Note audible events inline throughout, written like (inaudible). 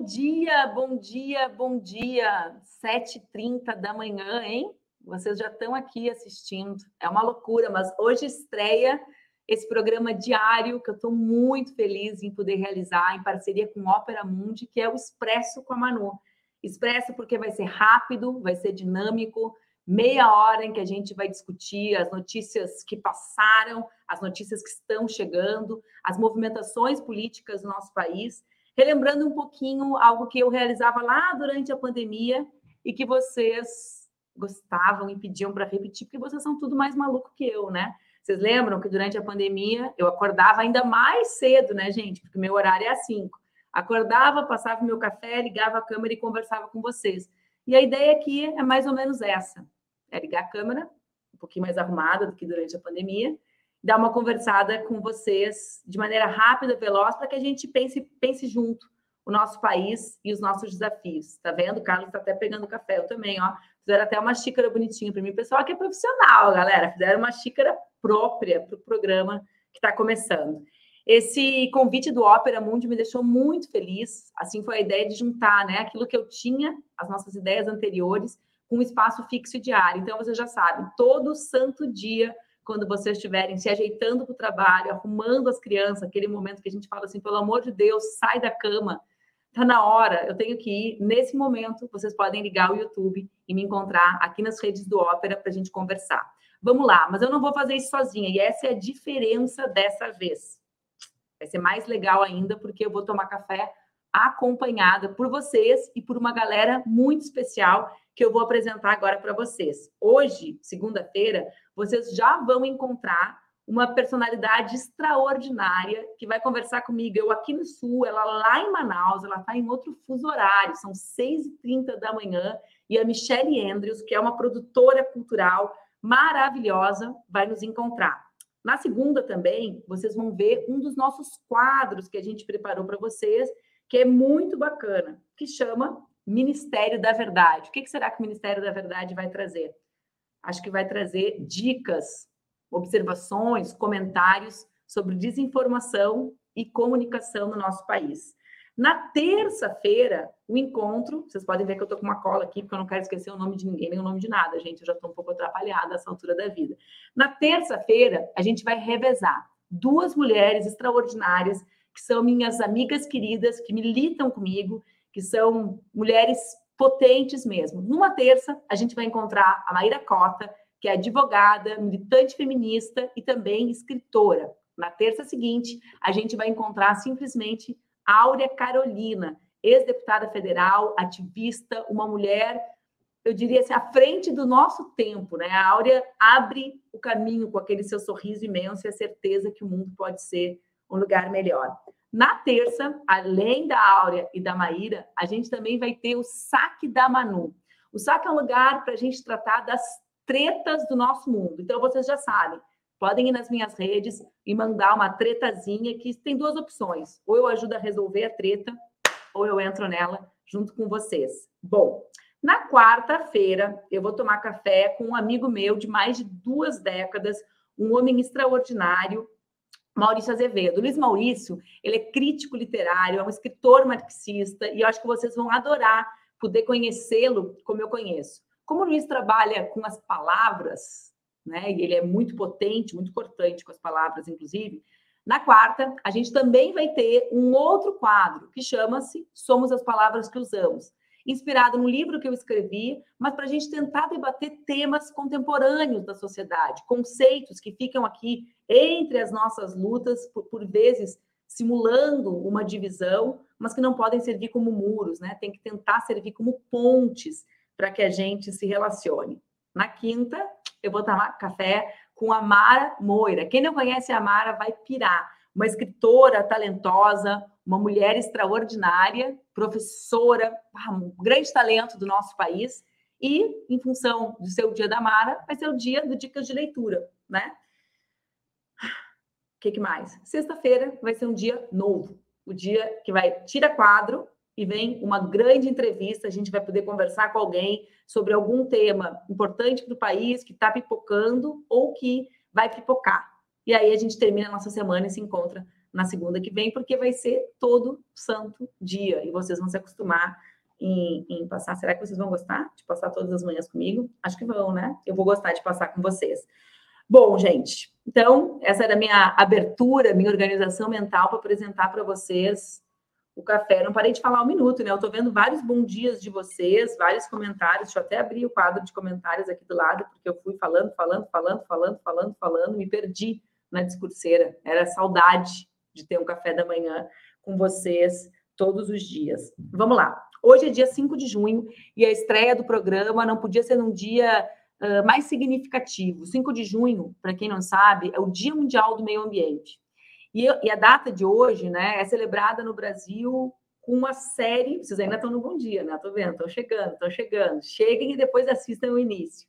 Bom dia, bom dia, bom dia. 7h30 da manhã, hein? Vocês já estão aqui assistindo. É uma loucura, mas hoje estreia esse programa diário que eu estou muito feliz em poder realizar em parceria com Ópera Mundi, que é o Expresso com a Manu. Expresso porque vai ser rápido, vai ser dinâmico, meia hora em que a gente vai discutir as notícias que passaram, as notícias que estão chegando, as movimentações políticas do nosso país, relembrando um pouquinho algo que eu realizava lá durante a pandemia e que vocês gostavam e pediam para repetir, porque vocês são tudo mais maluco que eu, né? Vocês lembram que durante a pandemia eu acordava ainda mais cedo, né, gente? Porque meu horário é às 5. Acordava, passava meu café, ligava a câmera e conversava com vocês. E a ideia aqui é mais ou menos essa: é ligar a câmera, um pouquinho mais arrumada do que durante a pandemia, dar uma conversada com vocês de maneira rápida, veloz, para que a gente pense, pense junto o nosso país e os nossos desafios. Tá vendo? O Carlos está até pegando café, eu também, ó. Fizeram até uma xícara bonitinha para mim. pessoal que é profissional, galera. Fizeram uma xícara própria para o programa que está começando. Esse convite do Ópera Mundi me deixou muito feliz. Assim foi a ideia de juntar né, aquilo que eu tinha, as nossas ideias anteriores, com um espaço fixo diário. Então, vocês já sabem, todo santo dia, quando vocês estiverem se ajeitando para o trabalho, arrumando as crianças, aquele momento que a gente fala assim, pelo amor de Deus, sai da cama, tá na hora, eu tenho que ir. Nesse momento, vocês podem ligar o YouTube e me encontrar aqui nas redes do Ópera para a gente conversar. Vamos lá, mas eu não vou fazer isso sozinha, e essa é a diferença dessa vez. Vai ser mais legal ainda, porque eu vou tomar café acompanhada por vocês e por uma galera muito especial que eu vou apresentar agora para vocês. Hoje, segunda-feira, vocês já vão encontrar uma personalidade extraordinária que vai conversar comigo. Eu aqui no Sul, ela lá em Manaus, ela está em outro fuso horário, são 6h30 da manhã, e a Michelle Andrews, que é uma produtora cultural maravilhosa, vai nos encontrar. Na segunda também, vocês vão ver um dos nossos quadros que a gente preparou para vocês, que é muito bacana, que chama Ministério da Verdade. O que será que o Ministério da Verdade vai trazer? Acho que vai trazer dicas, observações, comentários sobre desinformação e comunicação no nosso país. Na terça-feira, o encontro, vocês podem ver que eu estou com uma cola aqui, porque eu não quero esquecer o nome de ninguém, nem o nome de nada, gente. Eu já estou um pouco atrapalhada nessa altura da vida. Na terça-feira, a gente vai revezar duas mulheres extraordinárias, que são minhas amigas queridas, que militam comigo, que são mulheres potentes mesmo. Numa terça, a gente vai encontrar a Maíra Cota, que é advogada, militante feminista e também escritora. Na terça seguinte, a gente vai encontrar simplesmente Áurea Carolina, ex-deputada federal, ativista, uma mulher, eu diria assim, à frente do nosso tempo, né? A Áurea abre o caminho com aquele seu sorriso imenso e a certeza que o mundo pode ser um lugar melhor. Na terça, além da Áurea e da Maíra, a gente também vai ter o saque da Manu. O saque é um lugar para a gente tratar das tretas do nosso mundo. Então, vocês já sabem, podem ir nas minhas redes e mandar uma tretazinha que tem duas opções. Ou eu ajudo a resolver a treta, ou eu entro nela junto com vocês. Bom, na quarta-feira, eu vou tomar café com um amigo meu de mais de duas décadas, um homem extraordinário, Maurício Azevedo. Luiz Maurício, ele é crítico literário, é um escritor marxista, e eu acho que vocês vão adorar poder conhecê-lo como eu conheço. Como o Luiz trabalha com as palavras, né, e ele é muito potente, muito cortante com as palavras, inclusive, na quarta, a gente também vai ter um outro quadro que chama-se Somos as Palavras que Usamos inspirado no livro que eu escrevi, mas para a gente tentar debater temas contemporâneos da sociedade, conceitos que ficam aqui entre as nossas lutas, por, por vezes simulando uma divisão, mas que não podem servir como muros, né? Tem que tentar servir como pontes para que a gente se relacione. Na quinta, eu vou tomar café com a Mara Moira. Quem não conhece a Mara vai pirar. Uma escritora talentosa, uma mulher extraordinária, professora, um grande talento do nosso país. E, em função do seu dia da Mara, vai ser o dia do Dicas de Leitura, né? O que, que mais? Sexta-feira vai ser um dia novo, o dia que vai tira quadro e vem uma grande entrevista. A gente vai poder conversar com alguém sobre algum tema importante para o país que está pipocando ou que vai pipocar. E aí a gente termina a nossa semana e se encontra na segunda que vem, porque vai ser todo santo dia e vocês vão se acostumar em, em, passar. Será que vocês vão gostar de passar todas as manhãs comigo? Acho que vão, né? Eu vou gostar de passar com vocês. Bom, gente, então essa era a minha abertura, minha organização mental para apresentar para vocês o café. Não parei de falar um minuto, né? Eu estou vendo vários bons dias de vocês, vários comentários. Deixa eu até abrir o quadro de comentários aqui do lado, porque eu fui falando, falando, falando, falando, falando, falando, me perdi na discurseira. Era saudade de ter um café da manhã com vocês todos os dias. Vamos lá. Hoje é dia 5 de junho e a estreia do programa não podia ser num dia uh, mais significativo. 5 de junho, para quem não sabe, é o Dia Mundial do Meio Ambiente. E, e, a data de hoje né, é celebrada no Brasil com uma série. Vocês ainda estão no bom dia, né? Estou vendo, estão chegando, estão chegando. Cheguem e depois assistam o início.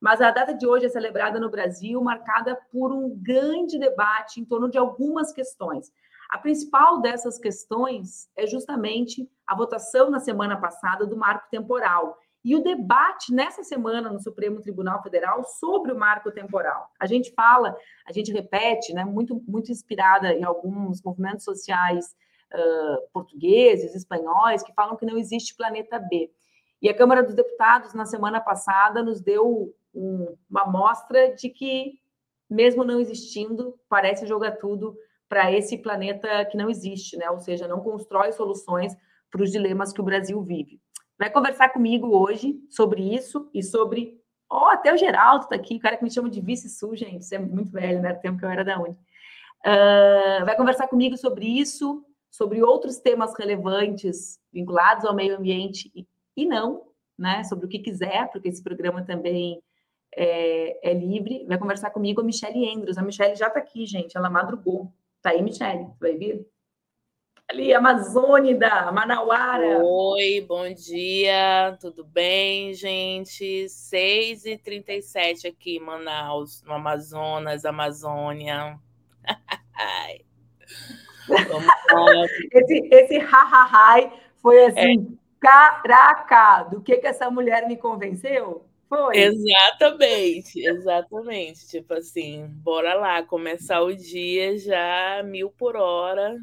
Mas a data de hoje é celebrada no Brasil, marcada por um grande debate em torno de algumas questões. A principal dessas questões é justamente a votação na semana passada do marco temporal e o debate nessa semana no Supremo Tribunal Federal sobre o marco temporal. A gente fala, a gente repete, né, muito, muito inspirada em alguns movimentos sociais uh, portugueses, espanhóis, que falam que não existe planeta B. E a Câmara dos Deputados, na semana passada, nos deu um, uma amostra de que, mesmo não existindo, parece jogar tudo para esse planeta que não existe, né? Ou seja, não constrói soluções para os dilemas que o Brasil vive. Vai conversar comigo hoje sobre isso e sobre. Oh, até o Geraldo está aqui, o cara que me chama de vice-sul, gente. Isso é muito velho, né? Tempo que eu era da Uni. Uh, vai conversar comigo sobre isso, sobre outros temas relevantes vinculados ao meio ambiente e, e não, né? Sobre o que quiser, porque esse programa também é, é livre. Vai conversar comigo a Michelle Endros. A Michelle já está aqui, gente. Ela madrugou. Tá aí, Michele? Vai vir? Ali, Amazônida, Manauara. Oi, bom dia, tudo bem, gente? 6h37 aqui em Manaus, no Amazonas, Amazônia. (laughs) esse, esse ha-ha-hai foi assim, é. caraca, do que que essa mulher me convenceu? Foi. Exatamente, exatamente. Tipo assim, bora lá, começar o dia já mil por hora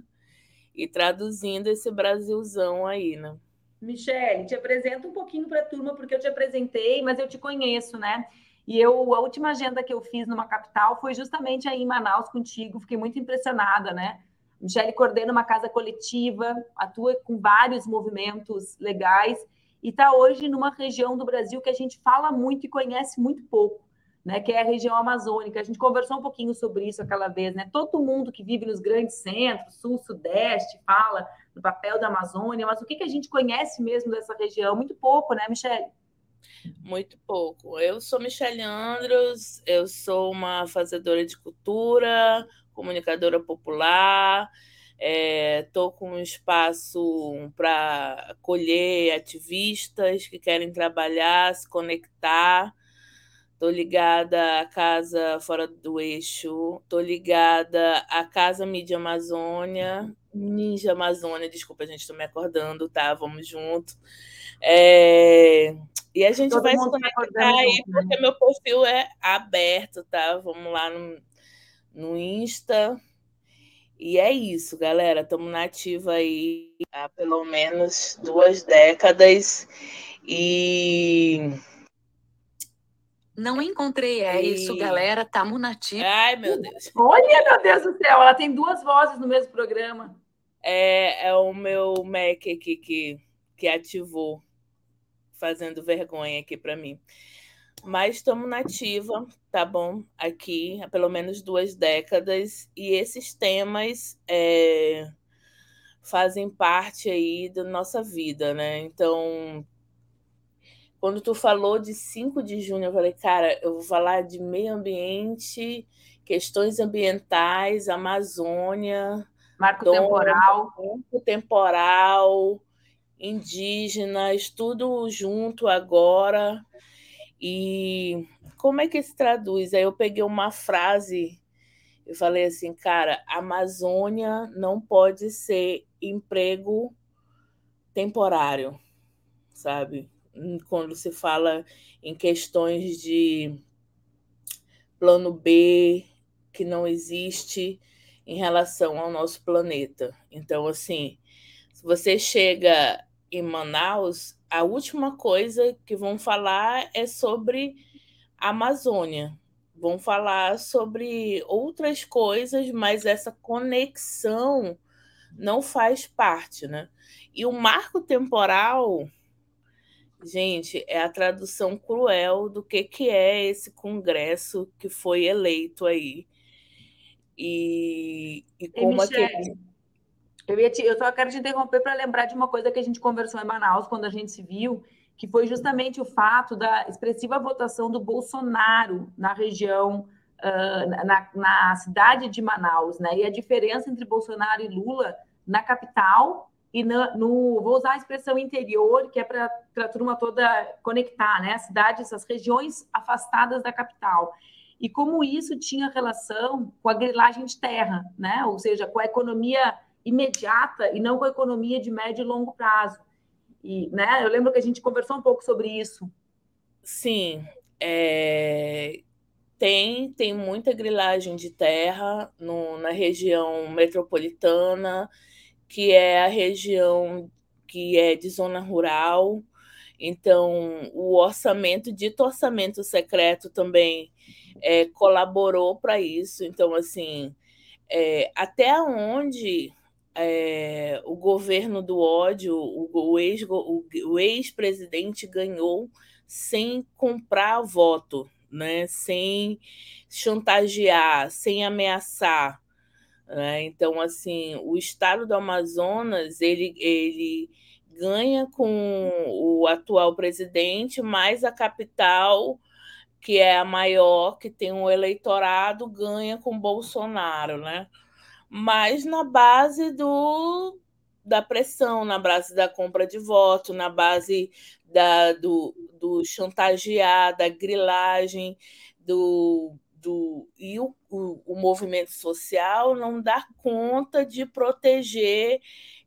e traduzindo esse Brasilzão aí, né? Michele, te apresento um pouquinho para a turma, porque eu te apresentei, mas eu te conheço, né? E eu, a última agenda que eu fiz numa capital foi justamente aí em Manaus contigo, fiquei muito impressionada, né? Michele coordena uma casa coletiva, atua com vários movimentos legais e está hoje numa região do Brasil que a gente fala muito e conhece muito pouco, né? Que é a região amazônica. A gente conversou um pouquinho sobre isso aquela vez, né? Todo mundo que vive nos grandes centros, sul, sudeste, fala do papel da Amazônia, mas o que, que a gente conhece mesmo dessa região? Muito pouco, né, Michele? Muito pouco. Eu sou Michele Andros, eu sou uma fazedora de cultura, comunicadora popular, Estou é, com um espaço para acolher ativistas que querem trabalhar, se conectar. Estou ligada à Casa Fora do Eixo, estou ligada à Casa Mídia Amazônia, Ninja Amazônia, desculpa, a gente, estou me acordando, tá? Vamos junto. É... E a gente Todo vai se conectar aí, né? porque meu perfil é aberto, tá? Vamos lá no, no Insta, e é isso, galera. Estamos na ativa aí há pelo menos duas décadas. E. Não encontrei, é e... isso, galera. Estamos na ativa. Ai, meu Deus. Olha, meu Deus do céu, ela tem duas vozes no mesmo programa. É, é o meu Mac aqui que, que ativou, fazendo vergonha aqui para mim. Mas estamos nativa, tá bom? Aqui há pelo menos duas décadas, e esses temas é, fazem parte aí da nossa vida, né? Então, quando tu falou de 5 de junho, eu falei, cara, eu vou falar de meio ambiente, questões ambientais, Amazônia, marco dom, temporal, marco temporal, indígenas, tudo junto agora. E como é que se traduz? Aí eu peguei uma frase e falei assim, cara, Amazônia não pode ser emprego temporário, sabe? Quando se fala em questões de plano B que não existe, em relação ao nosso planeta. Então, assim, se você chega em Manaus, a última coisa que vão falar é sobre a Amazônia. Vão falar sobre outras coisas, mas essa conexão não faz parte, né? E o marco temporal, gente, é a tradução cruel do que, que é esse congresso que foi eleito aí e, e como Michele, eu, te, eu só quero te interromper para lembrar de uma coisa que a gente conversou em Manaus quando a gente se viu, que foi justamente o fato da expressiva votação do Bolsonaro na região, uh, na, na, cidade de Manaus, né? E a diferença entre Bolsonaro e Lula na capital e no, no vou usar a expressão interior, que é para a turma toda conectar, né? As cidades, as regiões afastadas da capital e como isso tinha relação com a grilagem de terra, né? ou seja, com a economia imediata e não com a economia de médio e longo prazo. E, né, eu lembro que a gente conversou um pouco sobre isso. Sim, é... tem, tem muita grilagem de terra no, na região metropolitana, que é a região que é de zona rural. Então, o orçamento, dito orçamento secreto também, é, colaborou para isso. Então, assim, é, até onde é, o governo do ódio, o, o ex-presidente ex ganhou sem comprar voto, né? sem chantagear, sem ameaçar. Né? Então, assim, o estado do Amazonas, ele, ele ganha com o atual presidente, mas a capital que é a maior, que tem um eleitorado, ganha com Bolsonaro, né? Mas na base do, da pressão, na base da compra de voto, na base da, do, do chantagear, da grilagem, do, do, e o, o, o movimento social não dá conta de proteger,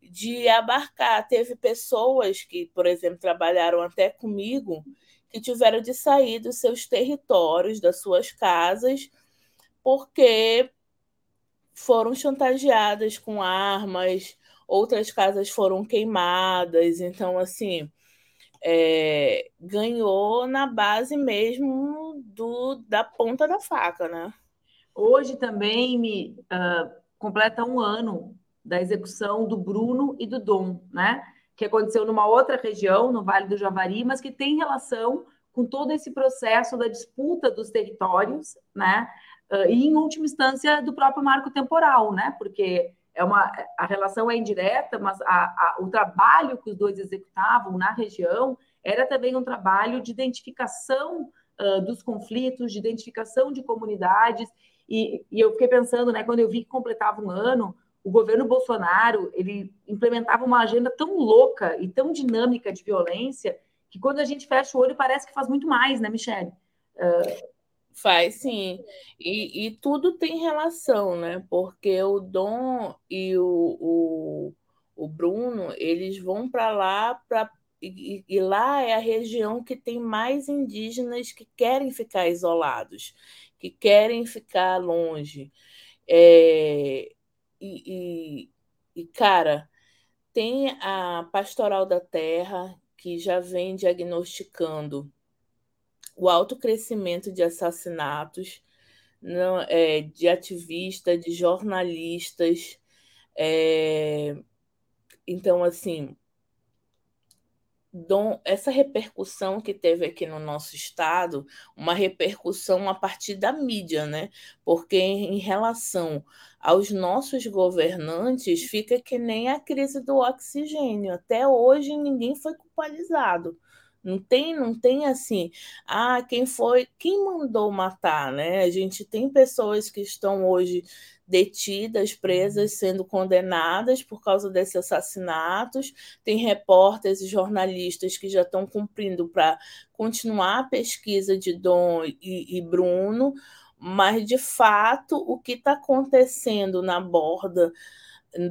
de abarcar. Teve pessoas que, por exemplo, trabalharam até comigo que tiveram de sair dos seus territórios, das suas casas, porque foram chantageadas com armas, outras casas foram queimadas. Então, assim, é, ganhou na base mesmo do, da ponta da faca, né? Hoje também me uh, completa um ano da execução do Bruno e do Dom, né? que aconteceu numa outra região, no Vale do Javari, mas que tem relação com todo esse processo da disputa dos territórios, né? Uh, e, em última instância, do próprio marco temporal, né? Porque é uma, a relação é indireta, mas a, a, o trabalho que os dois executavam na região era também um trabalho de identificação uh, dos conflitos, de identificação de comunidades. E, e eu fiquei pensando, né, quando eu vi que completava um ano, o governo Bolsonaro ele implementava uma agenda tão louca e tão dinâmica de violência que quando a gente fecha o olho parece que faz muito mais, né, Michele? Uh... Faz sim, e, e, tudo tem relação, né? Porque o Dom e o, o, o Bruno eles vão para lá para e, e, lá é a região que tem mais indígenas que querem ficar isolados, que querem ficar longe. É, e, e, e, cara, tem a Pastoral da Terra, que já vem diagnosticando o alto crescimento de assassinatos não, é, de ativistas, de jornalistas. É, então, assim, Dom, essa repercussão que teve aqui no nosso estado, uma repercussão a partir da mídia, né? Porque em relação aos nossos governantes, fica que nem a crise do oxigênio. Até hoje ninguém foi culpabilizado. Não tem, não tem assim, ah, quem foi, quem mandou matar, né? A gente tem pessoas que estão hoje detidas, presas, sendo condenadas por causa desses assassinatos. Tem repórteres e jornalistas que já estão cumprindo para continuar a pesquisa de Dom e, e Bruno, mas de fato o que está acontecendo na borda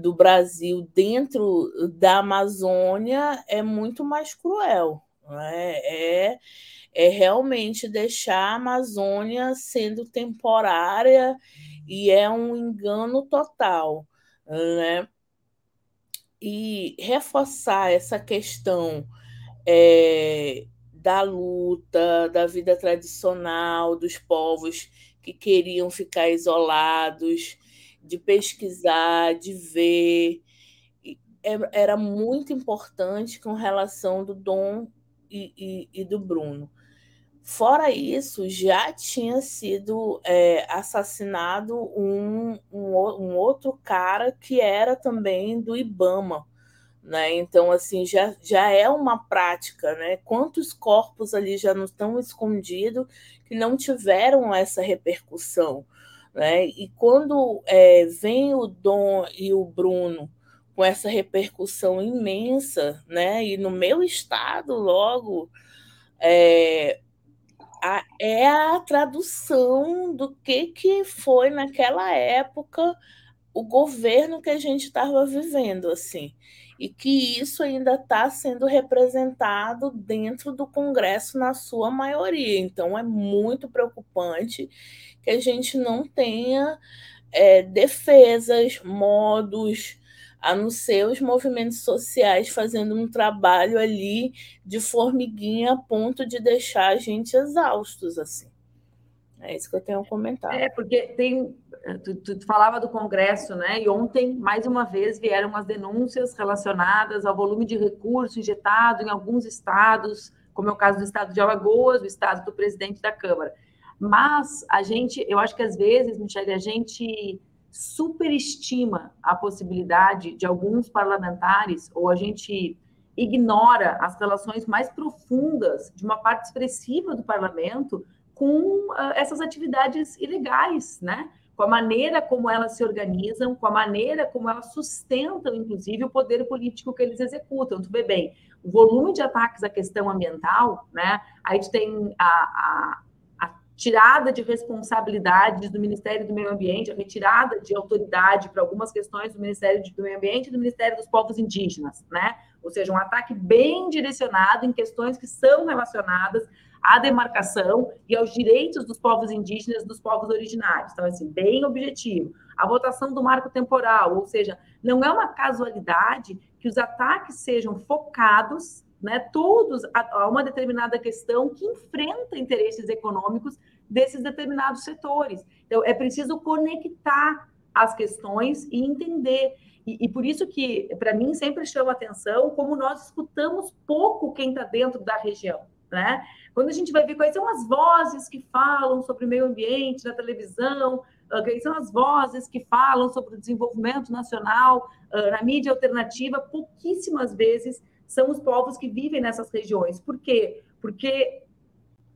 do Brasil dentro da Amazônia é muito mais cruel. É, é, é realmente deixar a Amazônia sendo temporária e é um engano total, né? E reforçar essa questão é, da luta, da vida tradicional dos povos que queriam ficar isolados, de pesquisar, de ver. É, era muito importante com relação do Dom e, e, e do Bruno. Fora isso, já tinha sido é, assassinado um, um, um, outro cara que era também do Ibama. Né? Então, assim, já, já é uma prática, né? Quantos corpos ali já não estão escondidos que não tiveram essa repercussão? Né? E quando é, vem o Dom e o Bruno com essa repercussão imensa, né? E no meu estado, logo, é, a, é a tradução do que, que foi naquela época o governo que a gente estava vivendo, assim, e que isso ainda está sendo representado dentro do Congresso na sua maioria. Então, é muito preocupante que a gente não tenha é, defesas, modos, a não ser os movimentos sociais fazendo um trabalho ali de formiguinha a ponto de deixar a gente exaustos assim. É isso que eu tenho a comentar. É, porque tem. Tu, tu, falava do Congresso, né? E ontem, mais uma vez, vieram as denúncias relacionadas ao volume de recurso injetado em alguns estados, como é o caso do estado de Alagoas, do estado do presidente da Câmara. Mas a gente, eu acho que às vezes, Michele, a gente superestima a possibilidade de alguns parlamentares, ou a gente ignora as relações mais profundas de uma parte expressiva do parlamento com uh, essas atividades ilegais, né? Com a maneira como elas se organizam, com a maneira como elas sustentam, inclusive, o poder político que eles executam. Tu vê bem, o volume de ataques à questão ambiental, né? Aí tu tem a, a tirada de responsabilidades do Ministério do Meio Ambiente, a retirada de autoridade para algumas questões do Ministério do Meio Ambiente e do Ministério dos Povos Indígenas, né? Ou seja, um ataque bem direcionado em questões que são relacionadas à demarcação e aos direitos dos povos indígenas, dos povos originários. Então, assim, bem objetivo. A votação do marco temporal, ou seja, não é uma casualidade que os ataques sejam focados né, todos a, a, uma determinada questão que enfrenta interesses econômicos desses determinados setores. Então, é preciso conectar as questões e entender. E, e por isso que, para mim, sempre chama atenção como nós escutamos pouco quem está dentro da região. Né? Quando a gente vai ver quais são as vozes que falam sobre o meio ambiente na televisão, ah, quais são as vozes que falam sobre o desenvolvimento nacional uh, na mídia alternativa, pouquíssimas vezes são os povos que vivem nessas regiões. Por quê? Porque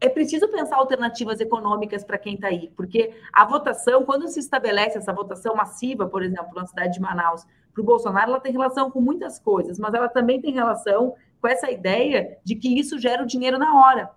é preciso pensar alternativas econômicas para quem está aí, porque a votação, quando se estabelece essa votação massiva, por exemplo, na cidade de Manaus, para o Bolsonaro, ela tem relação com muitas coisas, mas ela também tem relação com essa ideia de que isso gera o dinheiro na hora.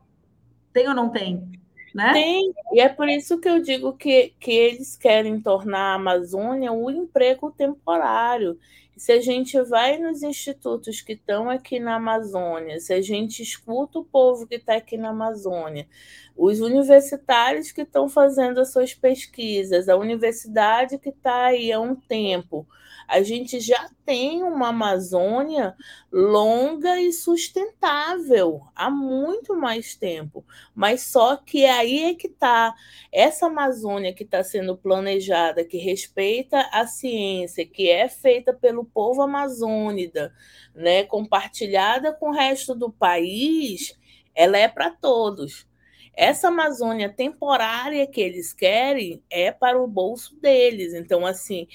Tem ou não tem? Né? Tem, e é por isso que eu digo que, que eles querem tornar a Amazônia um emprego temporário. Se a gente vai nos institutos que estão aqui na Amazônia, se a gente escuta o povo que está aqui na Amazônia, os universitários que estão fazendo as suas pesquisas, a universidade que está aí há um tempo, a gente já tem uma Amazônia longa e sustentável há muito mais tempo. Mas só que aí é que está essa Amazônia que está sendo planejada, que respeita a ciência, que é feita pelo povo amazônida, né, compartilhada com o resto do país, ela é para todos. Essa Amazônia temporária que eles querem é para o bolso deles. Então, assim,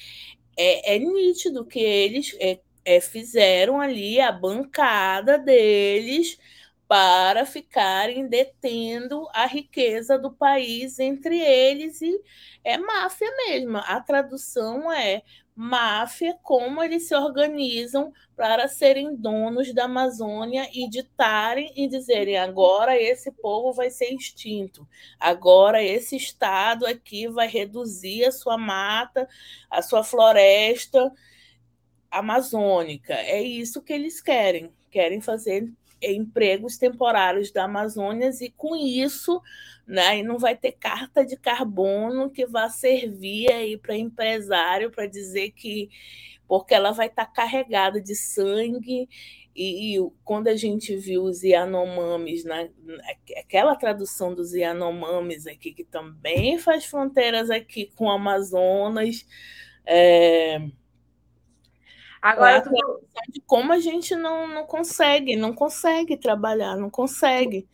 é, é nítido que eles é, é, fizeram ali a bancada deles para ficarem detendo a riqueza do país entre eles e é máfia mesmo. A tradução é máfia, como eles se organizam para serem donos da Amazônia e ditarem e dizerem agora esse povo vai ser extinto, agora esse estado aqui vai reduzir a sua mata, a sua floresta amazônica. É isso que eles querem, querem fazer empregos temporários da Amazônia e com isso né, não vai ter carta de carbono que vá servir aí para empresário para dizer que porque ela vai estar tá carregada de sangue e, e, quando a gente viu os Yanomamis, né, aquela tradução dos Yanomamis aqui, que também faz fronteiras aqui com o Amazonas, é, Agora, é tô... de como a gente não, não consegue, não consegue trabalhar, não consegue.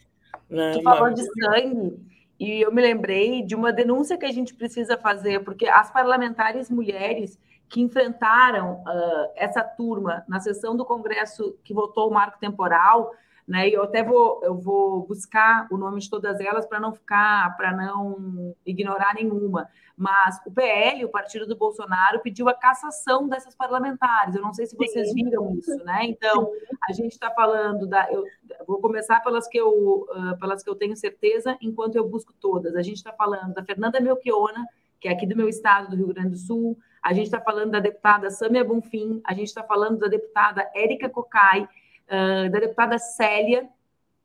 Né? Tu falou de sangue, e eu me lembrei de uma denúncia que a gente precisa fazer, porque as parlamentares mulheres que enfrentaram uh, essa turma na sessão do Congresso que votou o marco temporal, né? E eu até vou, eu vou buscar o nome de todas elas para não ficar, para não ignorar nenhuma. Mas o PL, o partido do Bolsonaro, pediu a cassação dessas parlamentares. Eu não sei se vocês Sim. viram isso, né? Então, a gente está falando da. Eu vou começar pelas que, eu, uh, pelas que eu tenho certeza, enquanto eu busco todas. A gente está falando da Fernanda Melchiona, que é aqui do meu estado, do Rio Grande do Sul. A gente está falando da deputada Samia Bonfim. A gente está falando da deputada Érica Cocai uh, da deputada Célia.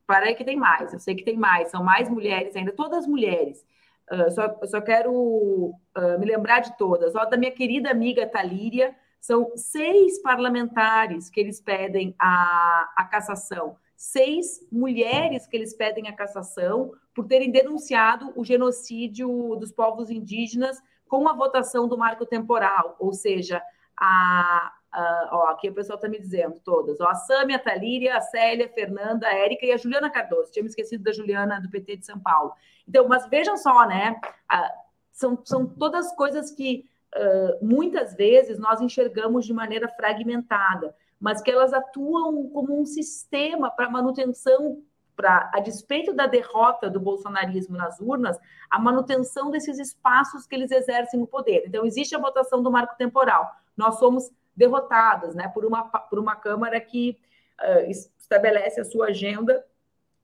Para que tem mais, eu sei que tem mais, são mais mulheres ainda, todas mulheres. Uh, só, só quero uh, me lembrar de todas. Ó, da minha querida amiga Talíria, são seis parlamentares que eles pedem a, a cassação, seis mulheres que eles pedem a cassação por terem denunciado o genocídio dos povos indígenas com a votação do marco temporal, ou seja, a, Uh, ó, aqui o pessoal está me dizendo todas. Ó, a Sâmia, a Talíria, a Célia, a Fernanda, a Érica e a Juliana Cardoso. Tinha me esquecido da Juliana do PT de São Paulo. Então, mas vejam só, né? Uh, são, são todas coisas que uh, muitas vezes nós enxergamos de maneira fragmentada, mas que elas atuam como um sistema para manutenção, para a despeito da derrota do bolsonarismo nas urnas, a manutenção desses espaços que eles exercem o poder. Então, existe a votação do marco temporal. Nós somos derrotadas né, por, uma, por uma Câmara que uh, estabelece a sua agenda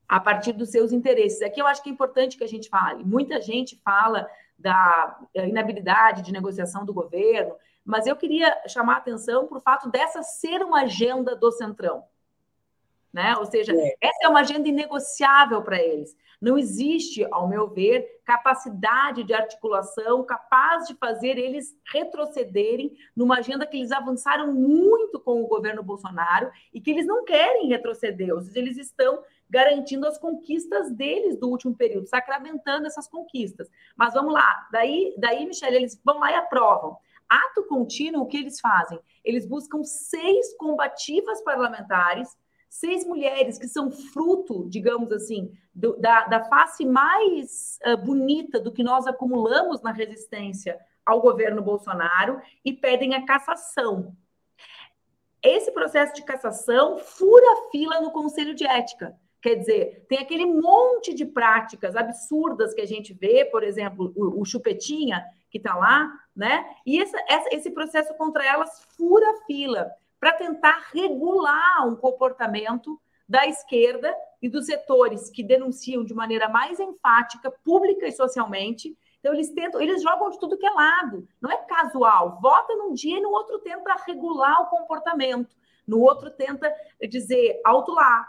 a partir dos seus interesses. Aqui eu acho que é importante que a gente fale. Muita gente fala da inabilidade de negociação do governo, mas eu queria chamar a atenção para o fato dessa ser uma agenda do Centrão. Né? Ou seja, é. essa é uma agenda inegociável para eles. Não existe, ao meu ver, capacidade de articulação capaz de fazer eles retrocederem numa agenda que eles avançaram muito com o governo Bolsonaro e que eles não querem retroceder, ou seja, eles estão garantindo as conquistas deles do último período, sacramentando essas conquistas. Mas vamos lá, daí, daí Michele, eles vão lá e aprovam. Ato contínuo, o que eles fazem? Eles buscam seis combativas parlamentares seis mulheres que são fruto, digamos assim, do, da, da, face mais uh, bonita do que nós acumulamos na resistência ao governo Bolsonaro e pedem a cassação. Esse processo de cassação fura a fila no Conselho de Ética. Quer dizer, tem aquele monte de práticas absurdas que a gente vê, por exemplo, o, o Chupetinha, que está lá, né? E essa, essa, esse processo contra elas fura a fila para tentar regular um comportamento da esquerda e dos setores que denunciam de maneira mais enfática, pública e socialmente. Então, eles tentam, eles jogam de tudo que é lado, não é casual. Vota num dia e no outro tenta regular o comportamento, no outro tenta dizer alto lá,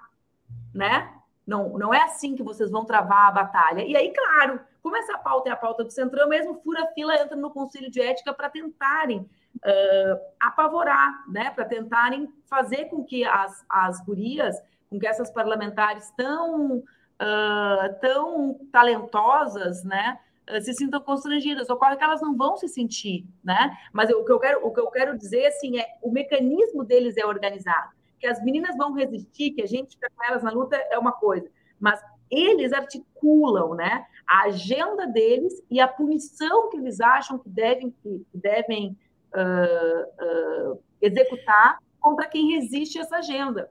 né? Não, não é assim que vocês vão travar a batalha. E aí, claro, como essa pauta é a pauta do Centrão, mesmo fura fila entra no Conselho de Ética para tentarem uh, apavorar, né, para tentarem fazer com que as, as gurias, com que essas parlamentares tão, uh, tão talentosas, né, uh, se sintam constrangidas. Ocorre que elas não vão se sentir, né? Mas o que eu quero, o que eu quero dizer assim é o mecanismo deles é organizado. Que as meninas vão resistir, que a gente fica com elas na luta é uma coisa, mas eles articulam, né, a agenda deles e a punição que eles acham que devem que devem uh, uh, executar contra quem resiste a essa agenda.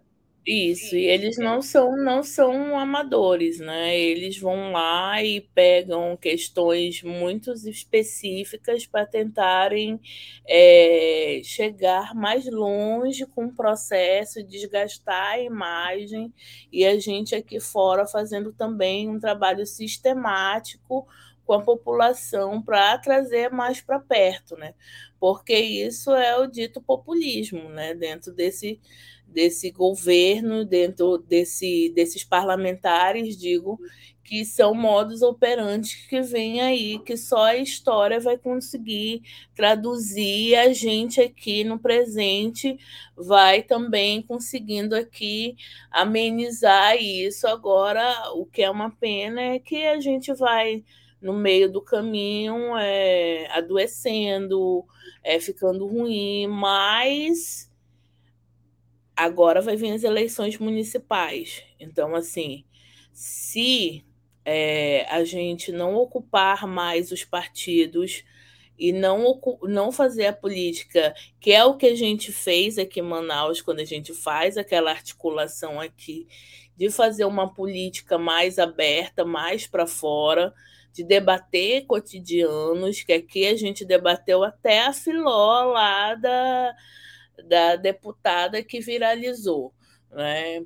Isso, e eles não são não são amadores, né? Eles vão lá e pegam questões muito específicas para tentarem é, chegar mais longe com o processo, desgastar a imagem, e a gente aqui fora fazendo também um trabalho sistemático com a população para trazer mais para perto, né? Porque isso é o dito populismo, né? Dentro desse, desse governo, dentro desse, desses parlamentares, digo, que são modos operantes que vêm aí, que só a história vai conseguir traduzir, a gente aqui no presente vai também conseguindo aqui amenizar isso. Agora, o que é uma pena é que a gente vai no meio do caminho é, adoecendo, é, ficando ruim, mas agora vai vir as eleições municipais. Então, assim, se é, a gente não ocupar mais os partidos e não, não fazer a política, que é o que a gente fez aqui em Manaus, quando a gente faz aquela articulação aqui, de fazer uma política mais aberta, mais para fora, de debater cotidianos, que aqui a gente debateu até a filó lá da, da deputada que viralizou. Né?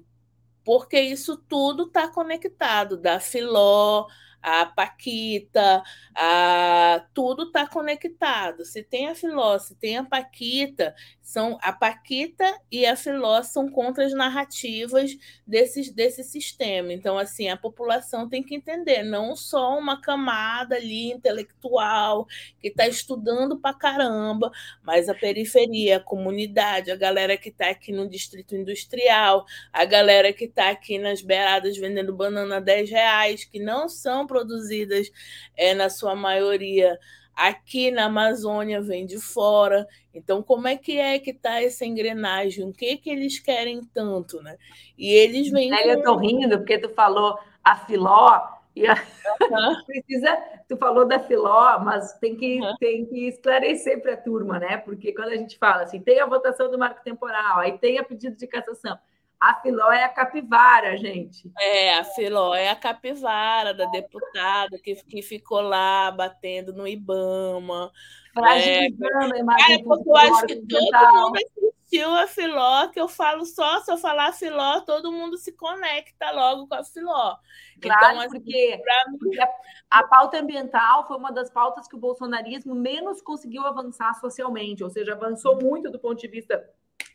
porque isso tudo está conectado, da Filó, a Paquita, a, tudo está conectado. Se tem a Filó, se tem a Paquita, são a Paquita e a Filó são contra as narrativas desse, desse sistema. Então, assim, a população tem que entender, não só uma camada ali intelectual que está estudando para caramba, mas a periferia, a comunidade, a galera que está aqui no distrito industrial, a galera que está aqui nas beiradas vendendo banana a 10 reais, que não são produzidas é, na sua maioria aqui na Amazônia, vem de fora. Então, como é que é que está essa engrenagem? O que que eles querem tanto, né? E eles vêm. Com... Eu estou rindo porque tu falou a filó e a... uhum. (laughs) precisa. Tu falou da filó, mas tem que uhum. tem que esclarecer para a turma, né? Porque quando a gente fala assim, tem a votação do marco temporal, aí tem a pedido de cassação. A Filó é a capivara, gente. É, a Filó é a capivara da deputada que, que ficou lá batendo no Ibama. Fragilizando é, a imagem é, porque eu acho que todo mundo assistiu a Filó, que eu falo só, se eu falar a Filó, todo mundo se conecta logo com a Filó. Claro, então, assim, porque, mim... porque a, a pauta ambiental foi uma das pautas que o bolsonarismo menos conseguiu avançar socialmente, ou seja, avançou muito do ponto de vista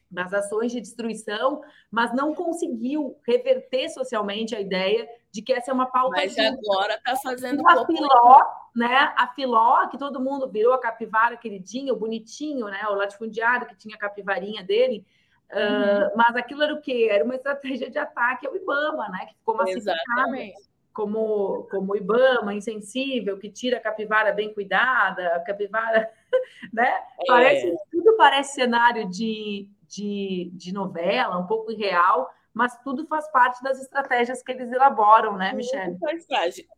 nas ações de destruição, mas não conseguiu reverter socialmente a ideia de que essa é uma pauta. Mas justa. agora está fazendo. A filó, né? A filó, que todo mundo virou a capivara queridinho, bonitinho, né? O latifundiário que tinha a capivarinha dele. Uhum. Uh, mas aquilo era o quê? Era uma estratégia de ataque ao Ibama, né? Que ficou massificado como, como o Ibama, insensível, que tira a capivara bem cuidada, a capivara, (laughs) né? É. Parece, tudo parece cenário de, de, de novela, um pouco irreal, mas tudo faz parte das estratégias que eles elaboram, né, Michelle?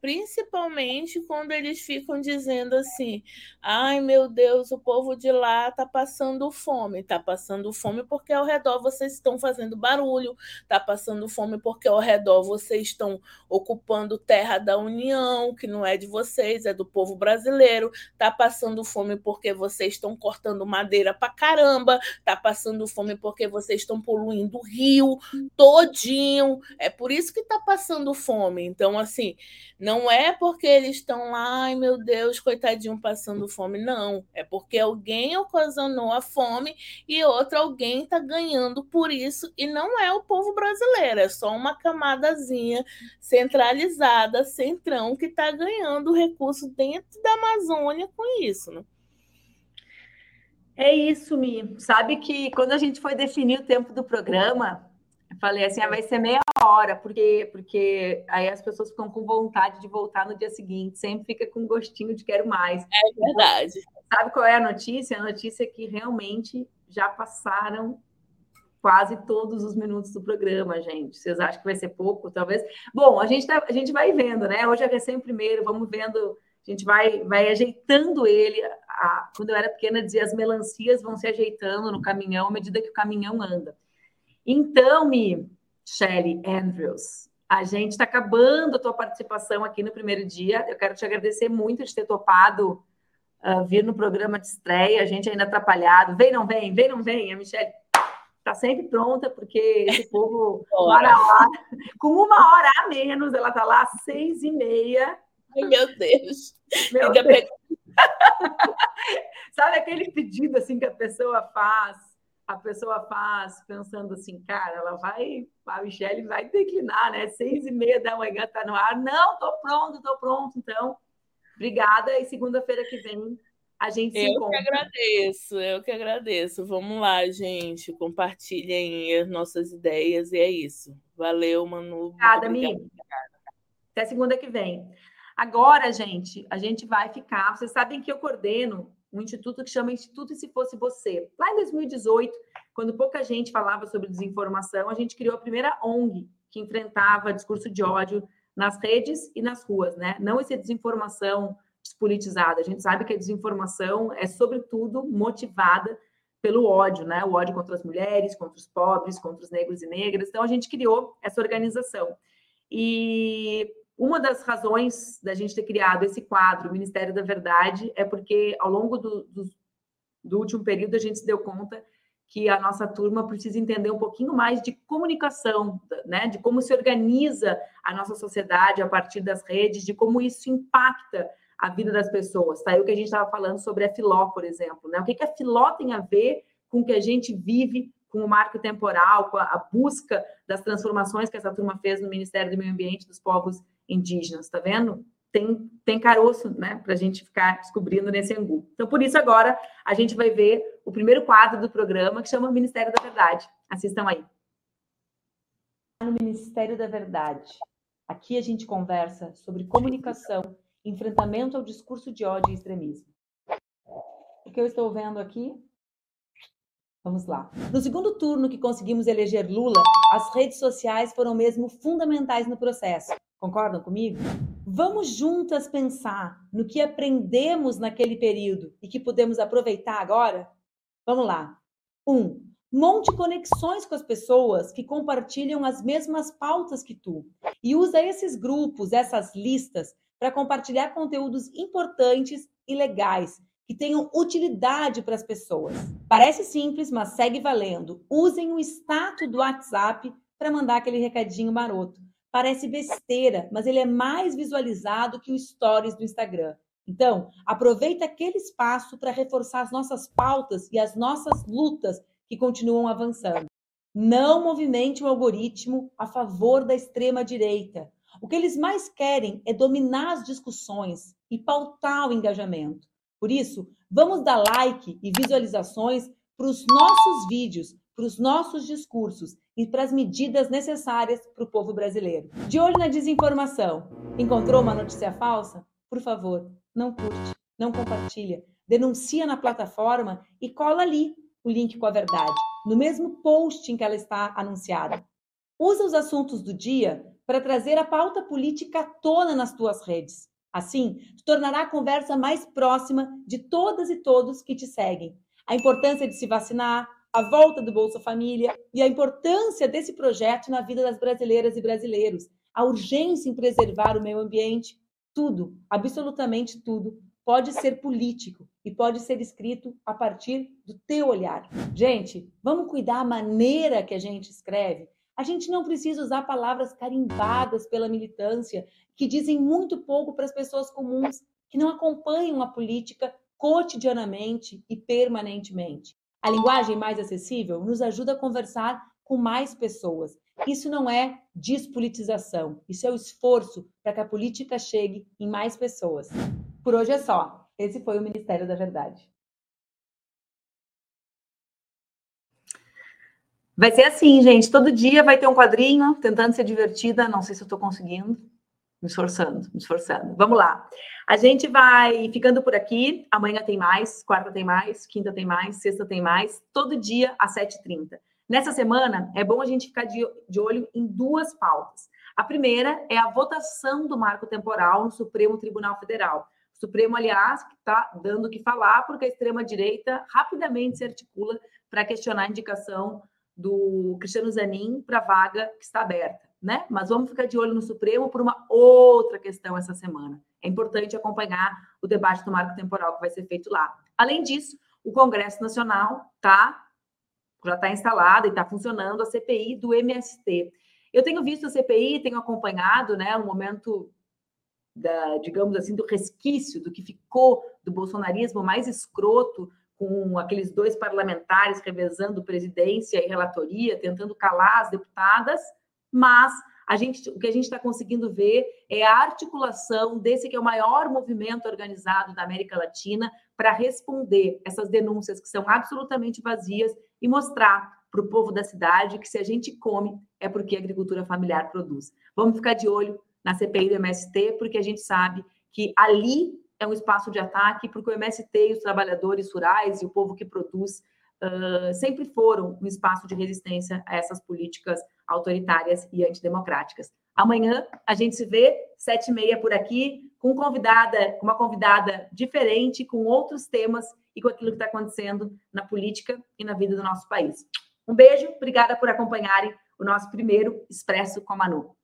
Principalmente quando eles ficam dizendo assim: ai meu Deus, o povo de lá está passando fome. Está passando fome porque ao redor vocês estão fazendo barulho, está passando fome porque ao redor vocês estão ocupando terra da União, que não é de vocês, é do povo brasileiro, está passando fome porque vocês estão cortando madeira para caramba, está passando fome porque vocês estão poluindo o rio todinho. É por isso que está passando fome. Então, assim, não é porque eles estão lá, ai meu Deus, coitadinho, passando fome. Não. É porque alguém ocasionou a fome e outro alguém está ganhando por isso. E não é o povo brasileiro, é só uma camadazinha centralizada, centrão, que está ganhando recurso dentro da Amazônia com isso, né? É isso, Mi. Sabe que quando a gente foi definir o tempo do programa, Falei assim, ah, vai ser meia hora, porque, porque aí as pessoas ficam com vontade de voltar no dia seguinte, sempre fica com gostinho de quero mais. É verdade. Então, sabe qual é a notícia? A notícia é que realmente já passaram quase todos os minutos do programa, gente. Vocês acham que vai ser pouco, talvez? Bom, a gente, tá, a gente vai vendo, né? Hoje é recém primeiro, vamos vendo, a gente vai, vai ajeitando ele. A, quando eu era pequena, dizia as melancias vão se ajeitando no caminhão à medida que o caminhão anda. Então, me, Shelly Andrews, a gente está acabando a tua participação aqui no primeiro dia. Eu quero te agradecer muito de ter topado uh, vir no programa de estreia. A gente ainda atrapalhado. Vem, não vem, vem, não vem. A Michelle está sempre pronta, porque esse (laughs) povo para lá. Com uma hora a menos, ela está lá às seis e meia. Ai, meu Deus. Meu Deus. (laughs) Sabe aquele pedido assim que a pessoa faz? A pessoa faz pensando assim, cara, ela vai, a Michelle vai declinar, né? Seis e meia da manhã tá no ar. Não, tô pronto, tô pronto. Então, obrigada. E segunda-feira que vem a gente se eu encontra. Eu que agradeço, eu que agradeço. Vamos lá, gente. Compartilhem as nossas ideias e é isso. Valeu, Manu. Obrigada, Mi. Até segunda que vem. Agora, gente, a gente vai ficar. Vocês sabem que eu coordeno um instituto que chama Instituto Se Fosse Você. Lá em 2018, quando pouca gente falava sobre desinformação, a gente criou a primeira ONG que enfrentava discurso de ódio nas redes e nas ruas, né? Não essa desinformação despolitizada. A gente sabe que a desinformação é, sobretudo, motivada pelo ódio, né? O ódio contra as mulheres, contra os pobres, contra os negros e negras. Então, a gente criou essa organização. E uma das razões da gente ter criado esse quadro, o Ministério da Verdade, é porque ao longo do, do, do, último período a gente se deu conta que a nossa turma precisa entender um pouquinho mais de comunicação, né? de como se organiza a nossa sociedade a partir das redes, de como isso impacta a vida das pessoas. Tá? o que a gente estava falando sobre a Filó, por exemplo. Né? O que, que a Filó tem a ver com o que a gente vive com o marco temporal, com a busca das transformações que essa turma fez no Ministério do Meio Ambiente dos Povos indígenas, tá vendo? Tem, tem caroço, né, para a gente ficar descobrindo nesse angu. Então, por isso, agora, a gente vai ver o primeiro quadro do programa, que chama Ministério da Verdade. Assistam aí. No Ministério da Verdade. Aqui a gente conversa sobre comunicação, enfrentamento ao discurso de ódio e extremismo. O que eu estou vendo aqui Vamos lá. No segundo turno que conseguimos eleger Lula, as redes sociais foram mesmo fundamentais no processo. Concordam comigo? Vamos juntas pensar no que aprendemos naquele período e que podemos aproveitar agora? Vamos lá. 1. Um, monte conexões com as pessoas que compartilham as mesmas pautas que tu e usa esses grupos, essas listas para compartilhar conteúdos importantes e legais que tenham utilidade para as pessoas. Parece simples, mas segue valendo. Usem o status do WhatsApp para mandar aquele recadinho maroto. Parece besteira, mas ele é mais visualizado que o stories do Instagram. Então, aproveita aquele espaço para reforçar as nossas pautas e as nossas lutas que continuam avançando. Não movimente o algoritmo a favor da extrema direita. O que eles mais querem é dominar as discussões e pautar o engajamento. Por isso, vamos dar like e visualizações para os nossos vídeos, para os nossos discursos e para as medidas necessárias para o povo brasileiro. De olho na desinformação. Encontrou uma notícia falsa? Por favor, não curte, não compartilha, denuncia na plataforma e cola ali o link com a verdade, no mesmo post em que ela está anunciada. Usa os assuntos do dia para trazer a pauta política à tona nas tuas redes. Assim, tornará a conversa mais próxima de todas e todos que te seguem. A importância de se vacinar, a volta do Bolsa Família e a importância desse projeto na vida das brasileiras e brasileiros, a urgência em preservar o meio ambiente, tudo, absolutamente tudo, pode ser político e pode ser escrito a partir do teu olhar. Gente, vamos cuidar a maneira que a gente escreve. A gente não precisa usar palavras carimbadas pela militância que dizem muito pouco para as pessoas comuns que não acompanham a política cotidianamente e permanentemente. A linguagem mais acessível nos ajuda a conversar com mais pessoas. Isso não é despolitização, isso é o esforço para que a política chegue em mais pessoas. Por hoje é só. Esse foi o Ministério da Verdade. Vai ser assim, gente. Todo dia vai ter um quadrinho, tentando ser divertida. Não sei se eu estou conseguindo. Me esforçando, me esforçando. Vamos lá. A gente vai ficando por aqui. Amanhã tem mais, quarta tem mais, quinta tem mais, sexta tem mais. Todo dia às 7h30. Nessa semana, é bom a gente ficar de, de olho em duas pautas. A primeira é a votação do marco temporal no Supremo Tribunal Federal. O Supremo, aliás, está dando o que falar, porque a extrema-direita rapidamente se articula para questionar a indicação do Cristiano Zanin para a vaga que está aberta né? Mas vamos ficar de olho no Supremo por uma outra questão essa semana. É importante acompanhar o debate do marco temporal que vai ser feito lá. Além disso, o Congresso Nacional tá já está instalado e está funcionando a CPI do MST. Eu tenho visto a CPI, tenho acompanhado, né, o momento da, digamos assim, do resquício do que ficou do bolsonarismo mais escroto com aqueles dois parlamentares revezando presidência e relatoria, tentando calar as deputadas, mas a gente, o que a gente está conseguindo ver é a articulação desse que é o maior movimento organizado da América Latina para responder essas denúncias que são absolutamente vazias e mostrar para o povo da cidade que se a gente come é porque a agricultura familiar produz. Vamos ficar de olho na CPI do MST, porque a gente sabe que ali é um espaço de ataque, porque o MST e os trabalhadores rurais e o povo que produz uh, sempre foram um espaço de resistência a essas políticas autoritárias e antidemocráticas. Amanhã a gente se vê, sete e meia por aqui, com convidada, uma convidada diferente, com outros temas e com aquilo que está acontecendo na política e na vida do nosso país. Um beijo, obrigada por acompanharem o nosso primeiro Expresso com a Manu.